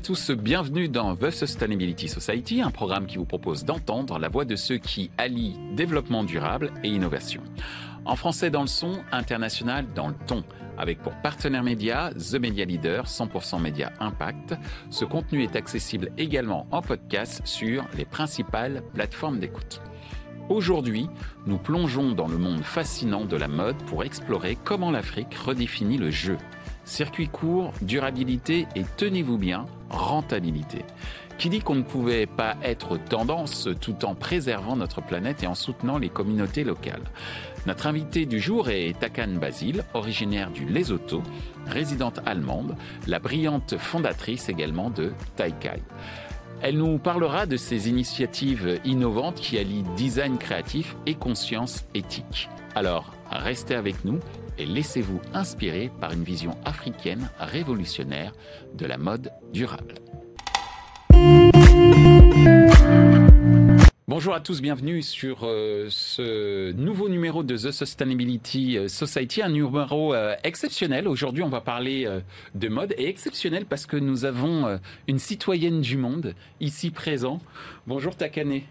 à tous, bienvenue dans The Sustainability Society, un programme qui vous propose d'entendre la voix de ceux qui allient développement durable et innovation. En français dans le son, international dans le ton, avec pour partenaire média The Media Leader 100% Média Impact. Ce contenu est accessible également en podcast sur les principales plateformes d'écoute. Aujourd'hui, nous plongeons dans le monde fascinant de la mode pour explorer comment l'Afrique redéfinit le jeu. Circuit court, durabilité et tenez-vous bien, rentabilité. Qui dit qu'on ne pouvait pas être tendance tout en préservant notre planète et en soutenant les communautés locales. Notre invitée du jour est Takan Basile, originaire du Lesotho, résidente allemande, la brillante fondatrice également de Taikai. Elle nous parlera de ces initiatives innovantes qui allient design créatif et conscience éthique. Alors, restez avec nous et laissez-vous inspirer par une vision africaine révolutionnaire de la mode durable. Bonjour à tous, bienvenue sur euh, ce nouveau numéro de The Sustainability euh, Society, un numéro euh, exceptionnel. Aujourd'hui, on va parler de mode et exceptionnel parce que nous avons une citoyenne du monde ici présent. Bonjour Takane.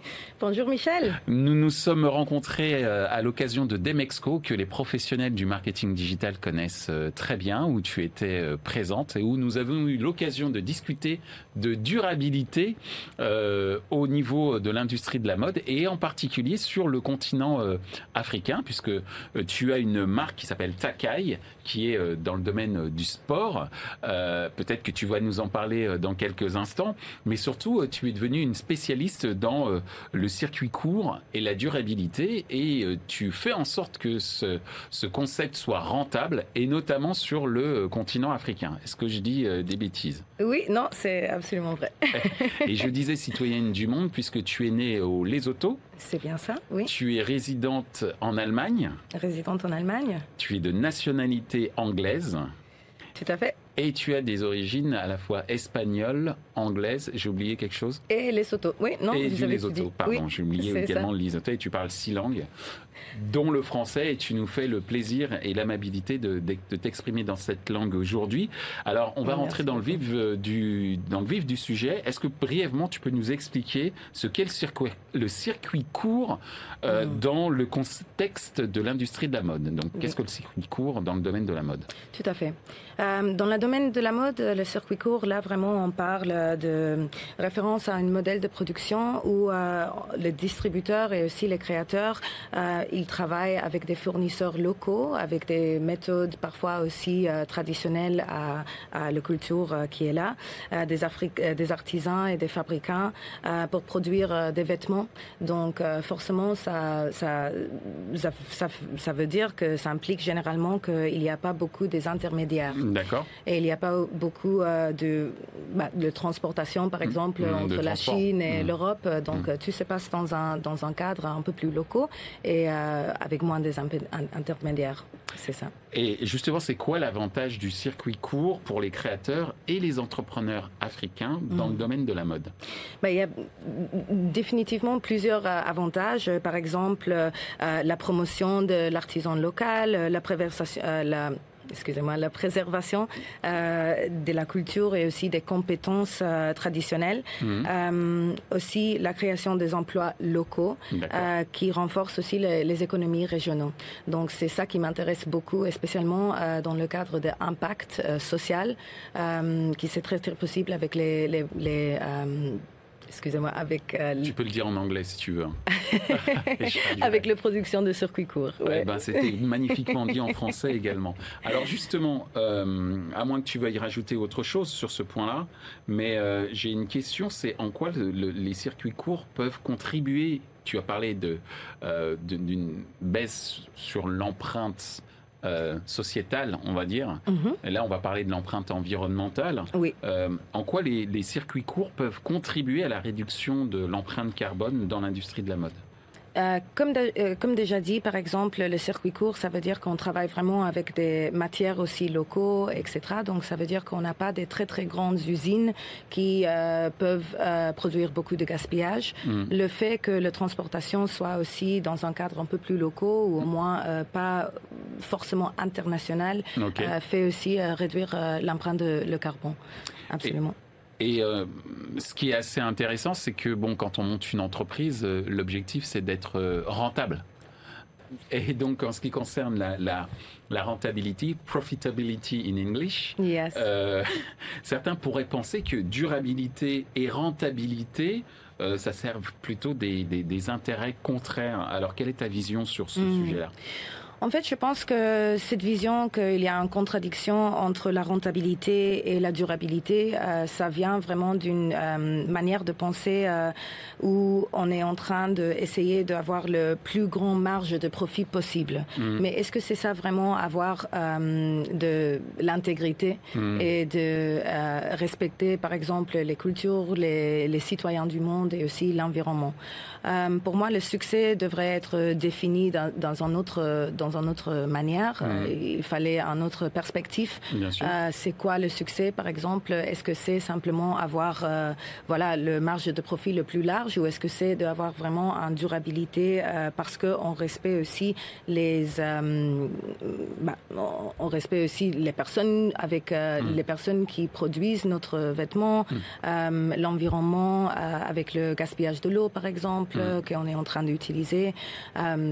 Bonjour Michel. Nous nous sommes rencontrés à l'occasion de Demexco que les professionnels du marketing digital connaissent très bien, où tu étais présente et où nous avons eu l'occasion de discuter de durabilité au niveau de l'industrie de la mode et en particulier sur le continent euh, africain puisque euh, tu as une marque qui s'appelle Takai qui est euh, dans le domaine du sport. Peut-être que tu vas nous en parler dans quelques instants, mais surtout tu es devenu une spécialiste dans le circuit court et la durabilité et tu fais en sorte que ce, ce concept soit rentable et notamment sur le continent africain. Est-ce que je dis des bêtises? Oui, non, c'est absolument vrai. et je disais citoyenne du monde puisque tu es née au Lesotho. C'est bien ça, oui. Tu es résidente en Allemagne. Résidente en Allemagne. Tu es de nationalité anglaise. Tout à fait. Et tu as des origines à la fois espagnoles, anglaises, j'ai oublié quelque chose? Et Lesotho, oui, non, et vous du avez Lesotho, pardon, j'ai oublié également le Lesotho et tu parles six langues, dont le français, et tu nous fais le plaisir et l'amabilité de, de, t'exprimer dans cette langue aujourd'hui. Alors, on va rentrer dans le, vif euh, du, dans le vif du sujet. Est-ce que brièvement, tu peux nous expliquer ce qu'est le circuit, le circuit court euh, mm. dans le contexte de l'industrie de la mode? Donc, qu'est-ce que le circuit court dans le domaine de la mode? Tout à fait. Euh, dans domaine de la mode, le circuit court, là, vraiment, on parle de référence à un modèle de production où euh, les distributeurs et aussi les créateurs, euh, ils travaillent avec des fournisseurs locaux, avec des méthodes parfois aussi euh, traditionnelles à, à, la culture euh, qui est là, des, des artisans et des fabricants pour produire des vêtements. Donc, forcément, ça ça, ça, ça, ça, veut dire que ça implique généralement qu'il n'y a pas beaucoup des intermédiaires. D'accord. Et il n'y a pas beaucoup de, bah, de transportation, par mm. exemple, mmh, entre la Chine et mmh. l'Europe. Donc, mmh. tout se passe dans un, dans un cadre un peu plus locaux et euh, avec moins des intermédiaires. C'est ça. Et justement, c'est quoi l'avantage du circuit court pour les créateurs et les entrepreneurs africains dans le domaine de la mode? Ben, Il y a définitivement plusieurs euh, avantages. Par exemple, euh, la promotion de l'artisan local, la la excusez-moi, la préservation euh, de la culture et aussi des compétences euh, traditionnelles. Mhm. Euh, aussi la création des emplois locaux euh, qui renforcent aussi les, les économies régionaux. Donc c'est ça qui m'intéresse beaucoup, et spécialement euh, dans le cadre de l'impact euh, social qui c'est très, très possible avec les, les, les excusez-moi, avec... Euh, tu peux le dire en anglais si tu veux. avec la production de circuits courts. Ouais. ben, C'était magnifiquement dit en français également. Alors justement, euh, à moins que tu veuilles rajouter autre chose sur ce point-là, mais euh, j'ai une question, c'est en quoi le, le, les circuits courts peuvent contribuer? Tu as parlé de, euh, d'une baisse sur l'empreinte euh, sociétale, on va dire. Mm -hmm. Et là, on va parler de l'empreinte environnementale. Oui. Euh, en quoi les, les, circuits courts peuvent contribuer à la réduction de l'empreinte carbone dans l'industrie de la mode? Euh, comme, de, euh, comme déjà dit, par exemple, le circuit court, ça veut dire qu'on travaille vraiment avec des matières aussi locaux, etc. Donc, ça veut dire qu'on n'a pas des très, très grandes usines qui euh, peuvent euh, produire beaucoup de gaspillage. Mm. Le fait que la transportation soit aussi dans un cadre un peu plus locaux ou au moins euh, pas forcément international okay. Euh, fait aussi réduire l'empreinte de le carbone. Absolument. Et Et ce qui est assez intéressant, c'est que bon, quand on monte une entreprise, l'objectif c'est d'être rentable. Et donc, en ce qui concerne la, la, la rentability, profitability in English, euh, certains pourraient penser que durabilité et rentabilité, euh, ça servent plutôt des, des, des, intérêts contraires. Alors, quelle est ta vision sur ce hmm. sujet-là? En fait, je pense que cette vision qu'il y a une contradiction entre la rentabilité et la durabilité, euh, ça vient vraiment d'une euh, manière de penser euh, où on est en train d'essayer d'avoir le plus grand marge de profit possible. Mm. Mais est-ce que c'est ça vraiment avoir de l'intégrité mm. et de respecter, par exemple, les cultures, les, les citoyens du monde et aussi l'environnement? Pour moi, le succès devrait être défini dans, dans un autre dans dans une autre manière. Euh, il fallait un autre perspective. Euh, c'est quoi le succès, par exemple? Est-ce que c'est simplement avoir euh, voilà le marge de profit le plus large ou est-ce que c'est d'avoir vraiment une durabilité parce qu'on respecte aussi les bah, on respecte aussi les personnes avec hmm. les personnes qui produisent notre vêtement, hmm. l'environnement avec le gaspillage de l'eau, par exemple, qu'on est en train d'utiliser.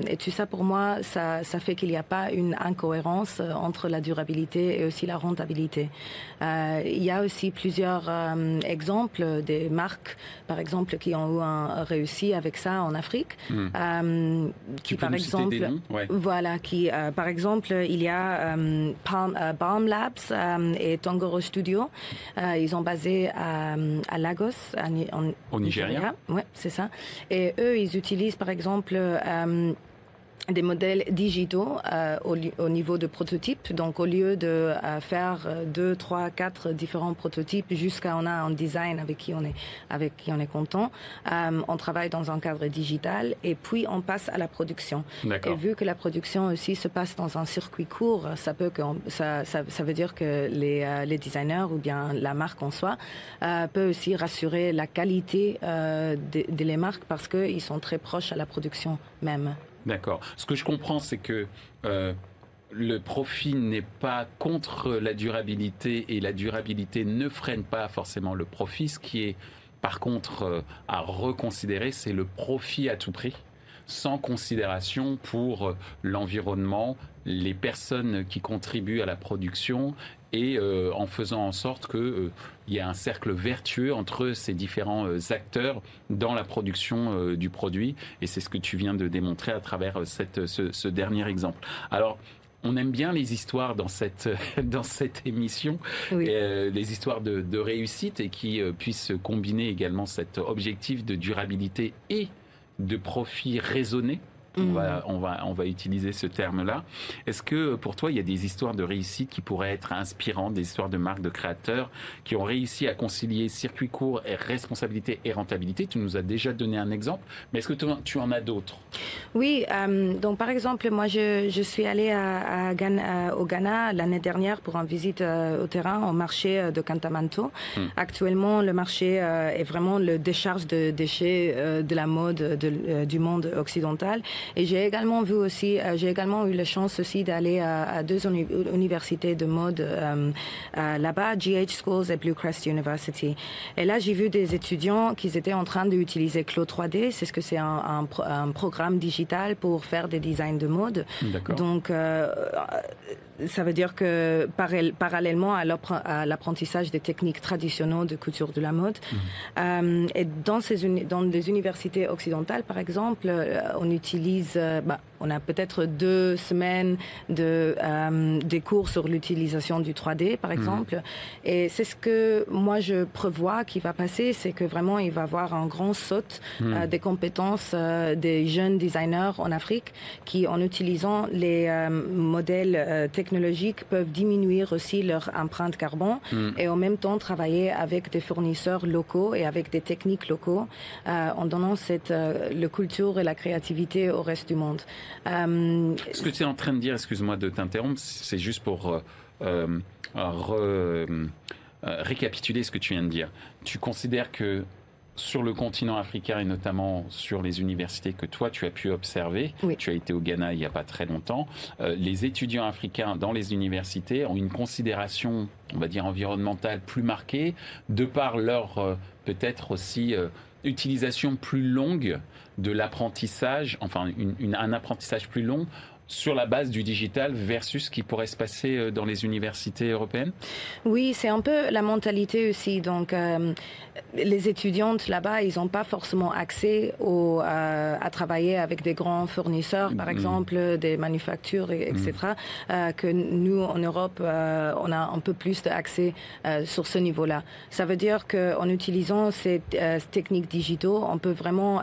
et tout ça, pour moi, ça, ça fait qu'il n'y a pas une incohérence euh, entre la durabilité et aussi la rentabilité. Euh, il y a aussi plusieurs euh, exemples des marques, par exemple, qui ont un, réussi avec ça en Afrique. Qui, par exemple, voilà, qui, par exemple, il y a Palm, Labs et Tongoro Studio. ils sont basés à, Lagos, au Nigeria? Oui, c'est ça. Et eux, ils utilisent, par exemple, des modèles digitaux euh, au, au, niveau de prototypes. Donc, au lieu de euh, faire euh, deux, trois, quatre différents prototypes jusqu'à on a un design avec qui on est avec qui on est content, euh, on travaille dans un cadre digital et puis on passe à la production. Et vu que la production aussi se passe dans un circuit court, ça peut que ça, ça, ça, veut dire que les, euh, les designers ou bien la marque en soi peut aussi rassurer la qualité de, de les marques parce qu'ils sont très proches à la production même. D'accord. Ce que je comprends, c'est que euh, le profit n'est pas contre la durabilité et la durabilité ne freine pas forcément le profit. Ce qui est par contre euh, à reconsidérer, c'est le profit à tout prix sans considération pour euh, l'environnement, les personnes qui contribuent à la production et euh, en faisant en sorte qu'il euh, y ait un cercle vertueux entre ces différents euh, acteurs dans la production du produit. Et c'est ce que tu viens de démontrer à travers cette, ce, dernier exemple. Alors, on aime bien les histoires dans cette dans cette émission, les histoires de, de, réussite et qui puissent combiner également cet objectif de durabilité et de profit raisonné on, va, mm. on, va, on va utiliser ce terme-là. Est-ce que pour toi, il y a des histoires de réussite qui pourraient être inspirantes, des histoires de marques, de créateurs qui ont réussi à concilier circuit court et responsabilité et rentabilité? Tu nous as déjà donné un exemple, mais est-ce que tu en as d'autres? Oui, euh, donc par exemple, moi je, je suis allée à, Ghana, au Ghana l'année dernière pour une visite euh, au terrain au marché euh, de Cantamanto. Mm. Actuellement, le marché est vraiment le décharge de déchets de la mode de, du monde occidental. Et j'ai également vu aussi, euh, j'ai également eu la chance aussi d'aller à, deux universités de mode euh, là-bas, GH Schools et Blue Crest University. Et là, j'ai vu des étudiants qui étaient en train d'utiliser Clo 3D. C'est ce que c'est un, un, programme digital pour faire des designs de mode. Donc, euh, ça veut dire que parallèlement à l'apprentissage des techniques traditionnelles de couture de la mode, mhm. euh, et dans, ces dans des universités occidentales, par exemple, euh, on utilise, euh, bah, on a peut-être deux semaines de des cours sur l'utilisation du 3D, par mhm. exemple, et c'est ce que moi je prévois qui va passer, c'est que vraiment il va y avoir un grand saut mhm. des compétences des jeunes designers en Afrique qui, en utilisant les modèles techniques technologiques peuvent diminuer aussi leur empreinte carbone hmm. et en même temps travailler avec des fournisseurs locaux et avec des techniques locaux euh, en donnant cette euh, le culture et la créativité au reste du monde. Euh, Ce que tu es en train de dire, excuse-moi de t'interrompre, c'est juste pour récapituler ce que tu viens de dire. Tu considères que sur le continent africain et notamment sur les universités que toi tu as pu observer, tu as été au Ghana il n'y a pas très longtemps, euh, les étudiants africains dans les universités ont une considération, on va dire, environnementale plus marquée, de par leur euh, peut-être aussi euh, utilisation plus longue de l'apprentissage, enfin un apprentissage plus long sur la base du digital versus ce qui pourrait se passer euh, dans les universités européennes? Oui, c'est un peu la mentalité aussi. Donc, euh, les étudiantes là-bas, ils n'ont pas forcément accès au, euh, à travailler avec des grands fournisseurs, par mm-hmm. exemple, des manufactures, etc., mm-hmm. que nous, en Europe, on a un peu plus d'accès sur ce niveau-là. Ça veut dire qu'en utilisant ces techniques digitaux, on peut vraiment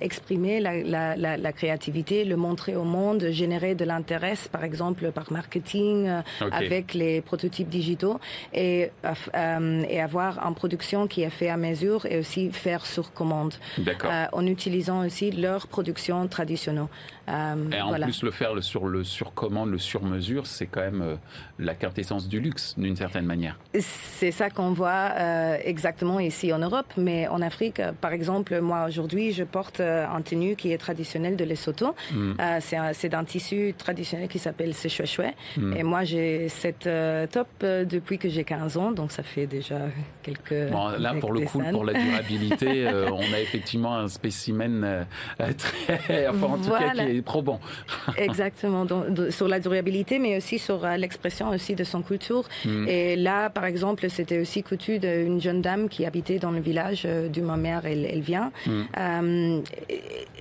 exprimer la, la, la, la, créativité, le montrer au monde, générer de l'intérêt, par exemple par marketing, euh, avec les prototypes digitaux, et, euh, et avoir une production qui est faite à mesure et aussi faire sur commande. Euh, en utilisant aussi leurs productions traditionnelles. Euh, et en plus, le faire le sur le sur commande, le sur mesure, c'est quand même la quintessence du luxe d'une certaine manière. C'est ça qu'on voit exactement ici en Europe, mais en Afrique, par exemple, moi aujourd'hui, je porte un tenue qui est traditionnel de Lesotho. Mm. c'est d'un tissu traditionnel qui s'appelle Sechouechoué. Mm. Et moi, j'ai cette top depuis que j'ai 15 ans, donc ça fait déjà quelques. Bon, là, pour le coup, pour la durabilité, on a effectivement un spécimen très, enfin, en tout cas, qui est probant. Exactement, donc, sur la durabilité, mais aussi sur euh, l'expression aussi de son culture. Mm. Et là, par exemple, c'était aussi coutu d'une jeune dame qui habitait dans le village euh, d'où ma mère elle, vient. Mm. Euh,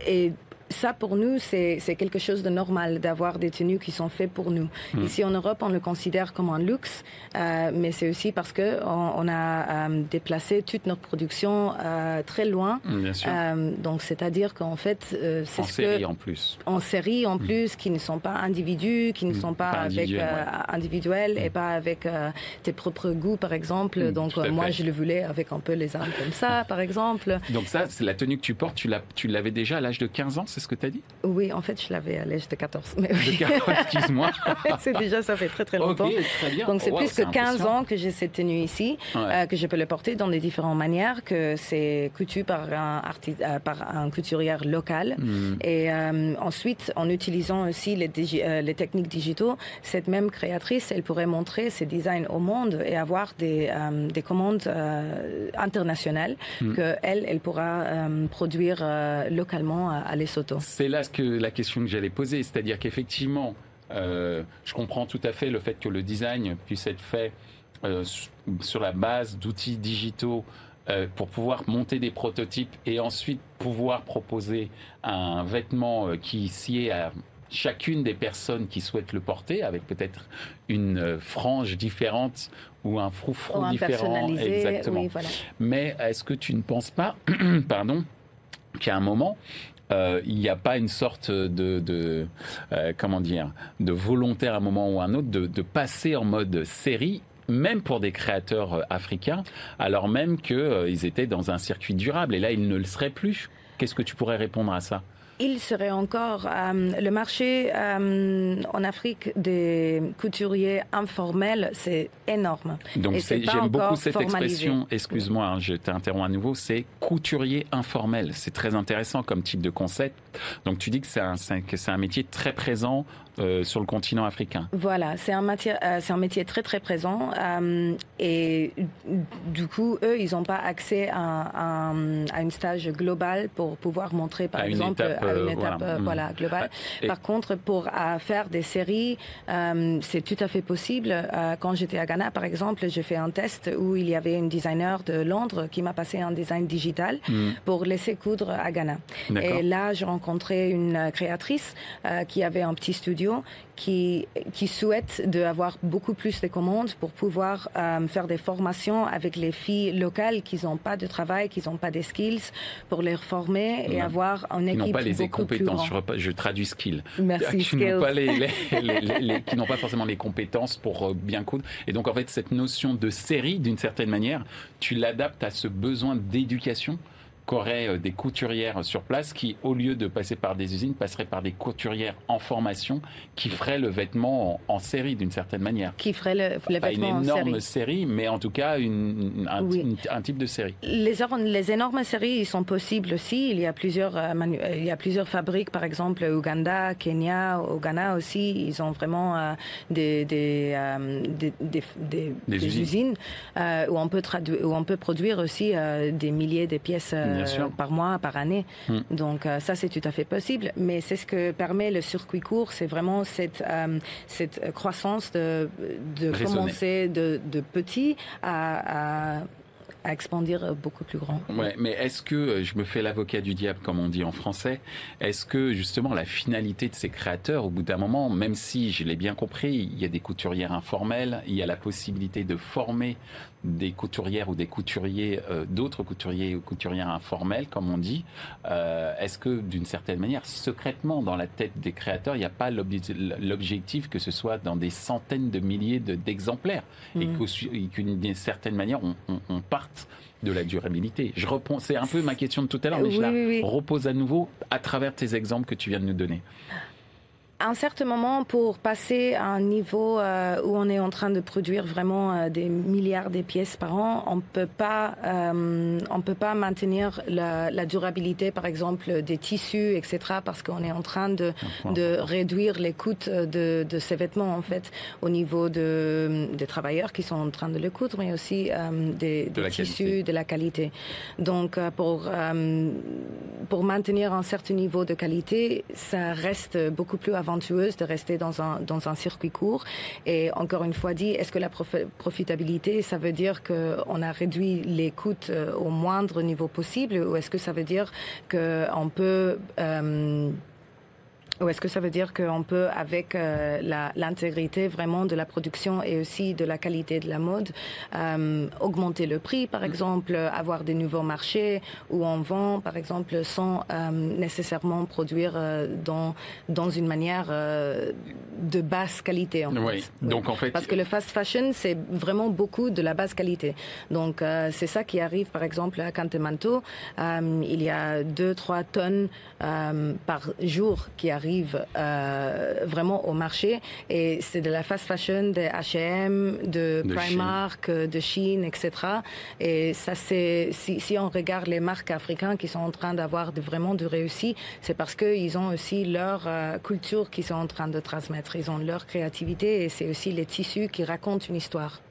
et, ça, pour nous, c'est quelque chose de normal d'avoir des tenues qui sont faites pour nous. Hmm. Ici en Europe, on le considère comme un luxe, euh, mais c'est aussi parce que on, a euh, déplacé toute notre production euh, très loin. Hmm, bien sûr. donc, c'est-à-dire qu'en fait, c'est en série en plus. En série en hmm. plus, qui ne sont pas individus, qui ne sont pas, avec individuels et pas avec tes propres goûts, par exemple. donc, moi, je le voulais avec un peu les armes comme ça, par exemple. Donc ça, c'est la tenue que tu portes. Tu l'avais déjà à l'âge de 15 ans, c'est ce que tu as dit Oui, en fait, je l'avais à l'âge de 14. Mais excuse-moi. c'est déjà, ça fait très très longtemps. Donc c'est plus que 15 ans que j'ai cette tenue ici, euh, que je peux le porter dans des différentes manières, que c'est coutu par un, euh, par un couturière local. Hmm. Et euh, ensuite, en utilisant aussi les, les techniques digitaux, cette même créatrice, elle pourrait montrer ses designs au monde et avoir des, des commandes internationales hmm. que qu'elle, elle pourra produire localement à, à Lesotho. C'est là que, la question que j'allais poser, c'est-à-dire qu'effectivement, euh, je comprends tout à fait le fait que le design puisse être fait euh, sur la base d'outils digitaux euh, pour pouvoir monter des prototypes et ensuite pouvoir proposer un vêtement qui sied à chacune des personnes qui souhaitent le porter, avec peut-être une frange différente ou un froufrou différent. Exactement. Mais est-ce que tu ne penses pas, pardon, qu'à un moment, euh, il n'y a pas une sorte de, euh, comment dire de volontaire à un moment ou à un autre de, passer en mode série même pour des créateurs euh, africains, alors même qu'ils étaient dans un circuit durable. Et là, ils ne le seraient plus. Qu'est-ce que tu pourrais répondre à ça? Il serait encore euh, le marché euh, en Afrique des couturiers informels, c'est énorme. Donc j'aime beaucoup cette expression. Excuse-moi, hein, je t'interromps à nouveau. C'est couturier informel. C'est très intéressant comme type de concept. Donc tu dis que c'est un, un métier très présent euh, sur le continent africain. Voilà, c'est un, euh, c'est un métier très très présent euh, et du coup, eux, ils n'ont pas accès à, à, une stage global pour pouvoir montrer, par exemple, à une étape voilà. Mm. globale. Par contre, pour faire des séries, c'est tout à fait possible. quand j'étais à Ghana, par exemple, j'ai fait un test où il y avait une designer de Londres qui m'a passé un design digital mm. pour laisser coudre à Ghana. Et là, j'ai rencontré une créatrice qui avait un petit studio qui, qui souhaitent d'avoir beaucoup plus de commandes pour pouvoir euh, faire des formations avec les filles locales qui n'ont pas de travail, qui n'ont pas des skills, pour les former et avoir une équipe qui n'ont pas les compétences. Je, je, traduis skill. Merci. Qui n'ont pas, les, qui n'ont pas forcément les compétences pour euh, bien coudre. Et donc en fait cette notion de série, d'une certaine manière, tu l'adaptes à ce besoin d'éducation qu'auraient euh, des couturières sur place qui, au lieu de passer par des usines, passeraient par des couturières en formation qui feraient le vêtement en, série d'une certaine manière. Qui ferait le, le vêtement en série. Pas une énorme série, mais en tout cas une, un, type de série. Les, les, énormes séries, ils sont possibles aussi. Il y a plusieurs, euh, euh, il y a plusieurs fabriques, par exemple Ouganda, Kenya, au Ghana aussi. Ils ont vraiment des, des, des, des, usines, où, on peut où on peut produire aussi des milliers de pièces euh, par mois, par année. Hmm. Donc euh, ça, c'est tout à fait possible. Mais c'est ce que permet le circuit court, c'est vraiment cette, euh, cette croissance de, de commencer de, de petit à, à à expandir beaucoup plus grand. Ouais, mais est-ce que, je me fais l'avocat du diable comme on dit en français, est-ce que justement la finalité de ces créateurs, au bout d'un moment, même si je l'ai bien compris, il y a des couturières informelles, il y a la possibilité de former des couturières ou des couturiers, euh, d'autres couturiers ou couturières informelles, comme on dit, euh, est-ce que d'une certaine manière, secrètement dans la tête des créateurs, il n'y a pas l'objectif que ce soit dans des centaines de milliers d'exemplaires et mm. qu'une certaine manière, on, on, parte de la durabilité? Je reprends, c'est un peu ma question de tout à l'heure, mais je la repose à nouveau à travers tes exemples que tu viens de nous donner un certain moment, pour passer à un niveau euh, où on est en train de produire vraiment euh, des milliards de pièces par an, on peut pas, euh, on peut pas maintenir la, la, durabilité, par exemple, des tissus, etc., parce qu'on est en train de, de réduire les coûts de, de, ces vêtements, en fait, au niveau de, des travailleurs qui sont en train de les coudre, mais aussi des, des tissus, de la qualité. Donc, pour, pour maintenir un certain niveau de qualité, ça reste beaucoup plus avancé de rester dans un, dans un circuit court. Et encore une fois dit, est-ce que la profitabilité, ça veut dire qu'on a réduit les coûts euh, au moindre niveau possible ou est-ce que ça veut dire qu'on peut... Euh, ou est-ce que ça veut dire qu'on peut, avec euh, l'intégrité vraiment de la production et aussi de la qualité de la mode, euh, augmenter le prix, par exemple, avoir des nouveaux marchés où on vend, par exemple, sans euh, nécessairement produire dans, dans une manière de basse qualité. En oui. Donc, en fait... Parce que le fast fashion, c'est vraiment beaucoup de la basse qualité. Donc, c'est ça qui arrive, par exemple, à Cantemanto. il y a 2-3 tonnes par jour qui arrivent arrive euh, vraiment au marché. Et c'est de la fast fashion, de H&M, de, Primark, de Chine, etc. Et ça, c'est si, si, on regarde les marques africaines qui sont en train d'avoir de, vraiment de réussite, c'est parce qu'ils ont aussi leur euh, culture qu'ils sont en train de transmettre. Ils ont leur créativité et c'est aussi les tissus qui racontent une histoire.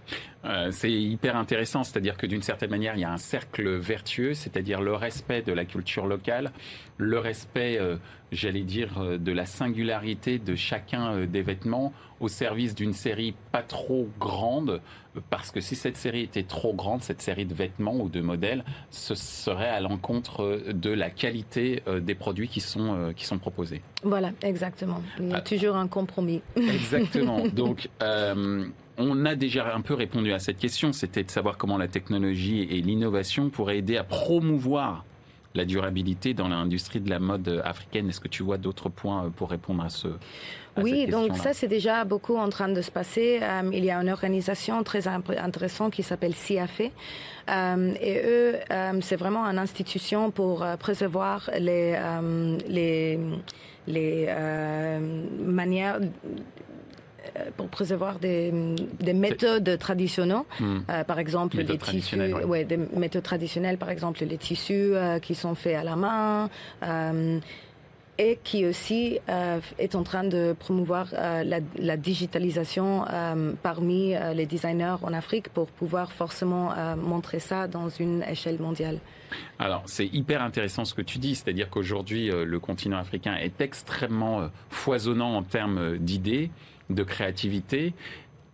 Euh, c'est hyper intéressant, c'est-à-dire que d'une certaine manière, il y a un cercle vertueux, c'est-à-dire le respect de la culture locale, le respect, euh, j'allais dire, euh, de la singularité de chacun des vêtements au service d'une série pas trop grande, parce que si cette série était trop grande, cette série de vêtements ou de modèles, ce serait à l'encontre de la qualité des produits qui sont, qui sont proposés. Voilà, exactement. Il y a toujours un compromis. Exactement. Donc, on a déjà un peu répondu à cette question, c'était de savoir comment la technologie et l'innovation pourraient aider à promouvoir la durabilité dans l'industrie de la mode africaine. Est-ce que tu vois d'autres points euh, pour répondre à ce oui, donc ça c'est déjà beaucoup en train de se passer. Euh, il y a une organisation très intéressante qui s'appelle CIAFE. Euh, et eux, c'est vraiment une institution pour préserver les, les, les manières pour préserver des, des méthodes traditionnelles, hmm. euh, par exemple les tissus, ouais. des méthodes traditionnelles, par exemple les tissus euh, qui sont faits à la main. et qui aussi est en train de promouvoir la, la, digitalisation parmi les designers en Afrique pour pouvoir forcément montrer ça dans une échelle mondiale. Alors, c'est hyper intéressant ce que tu dis, c'est-à-dire qu'aujourd'hui, le continent africain est extrêmement foisonnant en termes d'idées de créativité,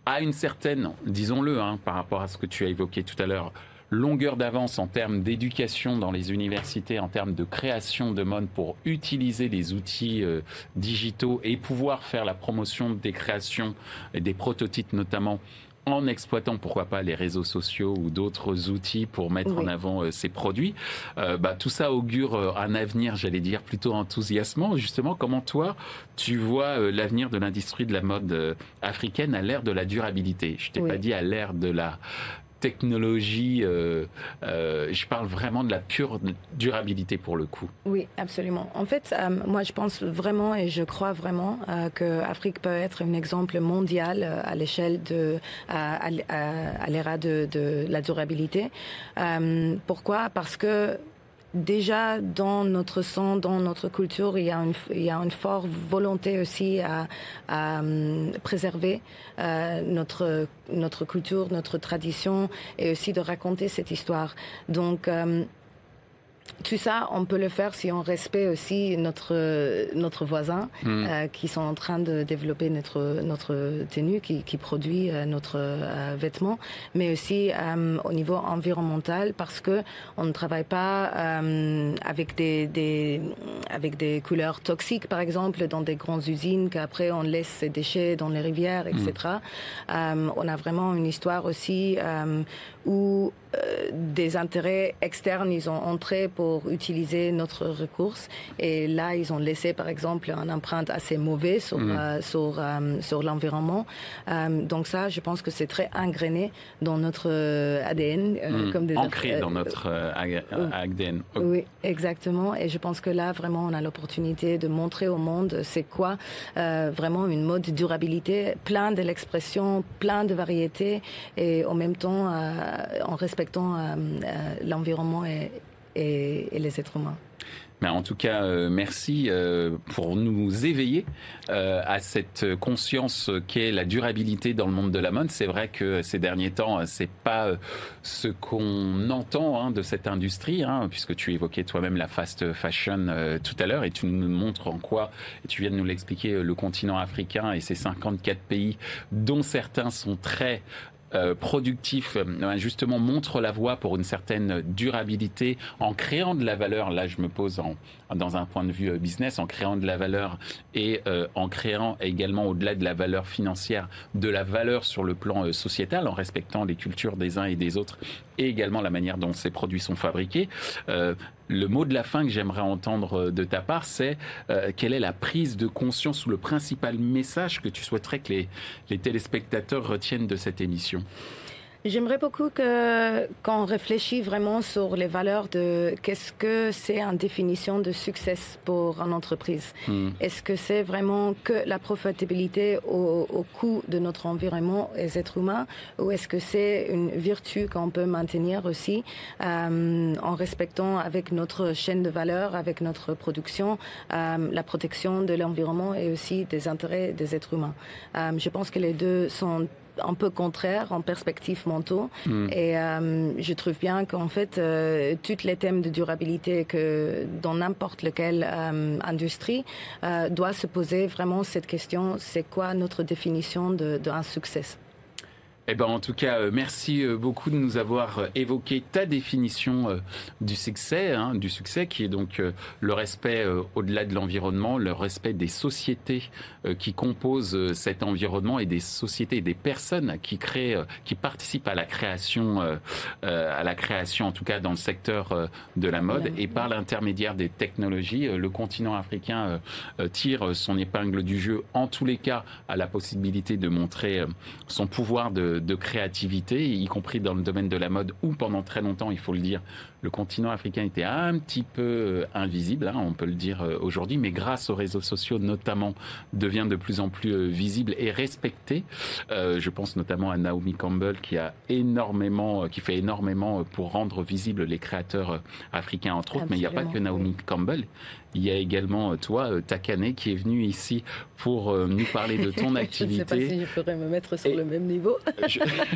à une certaine, disons-le, hein, par rapport à ce que tu as évoqué tout à l'heure, longueur d'avance en termes d'éducation dans les universités, en termes de création de mode pour utiliser les outils euh, digitaux et pouvoir faire la promotion des créations et des prototypes notamment en exploitant pourquoi pas les réseaux sociaux ou d'autres outils pour mettre en avant euh, ces produits. Euh, bah, tout ça augure euh, un avenir, j'allais dire, plutôt enthousiasmant. Justement, comment toi, tu vois l'avenir de l'industrie de la mode africaine à l'ère de la durabilité? Je t'ai pas dit à l'ère de la technologie. je parle vraiment de la pure durabilité pour le coup. Oui, absolument. En fait, moi, je pense vraiment et je crois vraiment que Afrique peut être un exemple mondial à l'échelle de à, l'ère de, la durabilité. pourquoi? Parce que déjà dans notre sang, dans notre culture, il y a une, il y a une forte volonté aussi à, à euh, préserver euh, notre notre culture, notre tradition et aussi de raconter cette histoire. Donc euh, tout ça, on peut le faire si on respecte aussi notre notre voisin hmm. euh, qui sont en train de développer notre notre tenue, qui, qui produit euh, notre euh, vêtement, mais aussi euh, au niveau environnemental parce que on ne travaille pas euh, avec des, des avec des couleurs toxiques, par exemple, dans des grandes usines qu'après on laisse ces déchets dans les rivières, etc. Hmm. on a vraiment une histoire aussi où euh, des intérêts externes, ils ont entré pour utiliser notre ressource et là ils ont laissé par exemple un empreinte assez mauvais sur mmh. euh, sur euh, sur l'environnement. Euh, donc ça, je pense que c'est très ingréné dans notre ADN, mmh. comme des ancré dans notre ADN. Oui, exactement. Et je pense que là vraiment on a l'opportunité de montrer au monde c'est quoi vraiment une mode durabilité, plein de l'expression, plein de variétés et en même temps en respectant l'environnement et, et, les êtres humains. Mais en tout cas, euh, merci pour nous éveiller à cette conscience qu'est la durabilité dans le monde de la mode. C'est vrai que ces derniers temps, c'est pas ce qu'on entend hein, de cette industrie, hein, puisque tu évoquais toi-même la fast fashion tout à l'heure et tu nous montres en quoi, tu viens de nous l'expliquer, le continent africain et ses 54 pays, dont certains sont très euh, productif euh, justement montre la voie pour une certaine durabilité en créant de la valeur. Là, je me pose en, dans un point de vue euh, business, en créant de la valeur et en créant également au-delà de la valeur financière, de la valeur sur le plan sociétal, en respectant les cultures des uns et des autres et également la manière dont ces produits sont fabriqués le mot de la fin que j'aimerais entendre euh, de ta part, c'est euh, quelle est la prise de conscience ou le principal message que tu souhaiterais que les téléspectateurs retiennent de cette émission? J'aimerais beaucoup que qu'on réfléchisse vraiment sur les valeurs de qu'est-ce que c'est en définition de succès pour une entreprise. Hmm. Est-ce que c'est vraiment que la profitabilité au, au coût de notre environnement et des êtres humains, ou est-ce que c'est une vertu qu'on peut maintenir aussi euh, en respectant avec notre chaîne de valeur, avec notre production, euh, la protection de l'environnement et aussi des intérêts des êtres humains? Euh, je pense que les deux sont un peu contraire en perspective mentaux. Hmm. Et euh, je trouve bien qu'en fait, euh, tous les thèmes de durabilité que dans n'importe lequel euh, industrie euh, doit se poser vraiment cette question, c'est quoi notre définition d'un succès? Eh ben, en tout cas, euh, merci euh, beaucoup de nous avoir euh, évoqué ta définition du succès, hein, du succès qui est donc le respect au-delà de l'environnement, le respect des sociétés qui composent cet environnement et des sociétés et des personnes qui créent, qui participent à la création, à la création, en tout cas dans le secteur de la mode. Et par l'intermédiaire des technologies, le continent africain tire son épingle du jeu, en tous les cas, à la possibilité de montrer son pouvoir de de, créativité, y compris dans le domaine de la mode, où pendant très longtemps, il faut le dire, le continent africain était un petit peu euh, invisible, hein, on peut le dire euh, aujourd'hui, mais grâce aux réseaux sociaux notamment, devient de plus en plus euh, visible et respecté. je pense notamment à Naomi Campbell qui a énormément, qui fait énormément pour rendre visibles les créateurs africains entre autres, mais il n'y a pas que Naomi Campbell. Il y a également toi, Takane, qui est venu ici pour nous parler de ton activité. je ne sais pas si je pourrais me mettre sur le même niveau.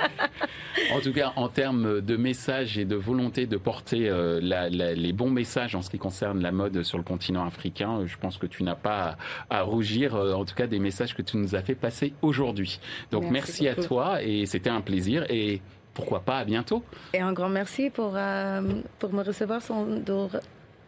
en tout cas, en termes de messages et de volonté de porter euh, les bons messages en ce qui concerne la mode sur le continent africain. Euh, je pense que tu n'as pas à, rougir, euh, en tout cas des messages que tu nous as fait passer aujourd'hui. Donc merci, à toi et c'était un plaisir et pourquoi pas à bientôt. Et un grand merci pour, pour me recevoir. Sans,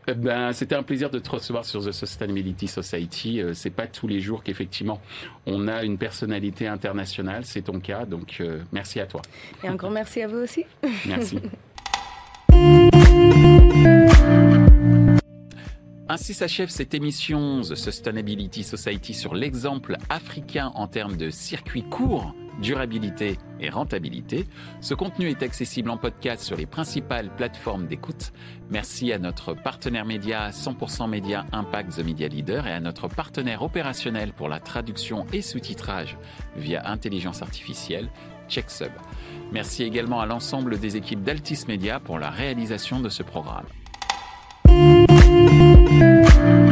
ben, c'était un plaisir de te recevoir sur The Sustainability Society. c'est pas tous les jours qu'effectivement on a une personnalité internationale. C'est ton cas, donc merci à toi. Et un grand merci à vous aussi. Merci. Ainsi s'achève cette émission The Sustainability Society sur l'exemple africain en termes de circuit court durabilité et rentabilité. Ce contenu est accessible en podcast sur les principales plateformes d'écoute. Merci à notre partenaire média 100% Média Impact The Media Leader et à notre partenaire opérationnel pour la traduction et sous-titrage via intelligence artificielle, CheckSub. Merci également à l'ensemble des équipes d'Altis Media pour la réalisation de ce programme. Thank you.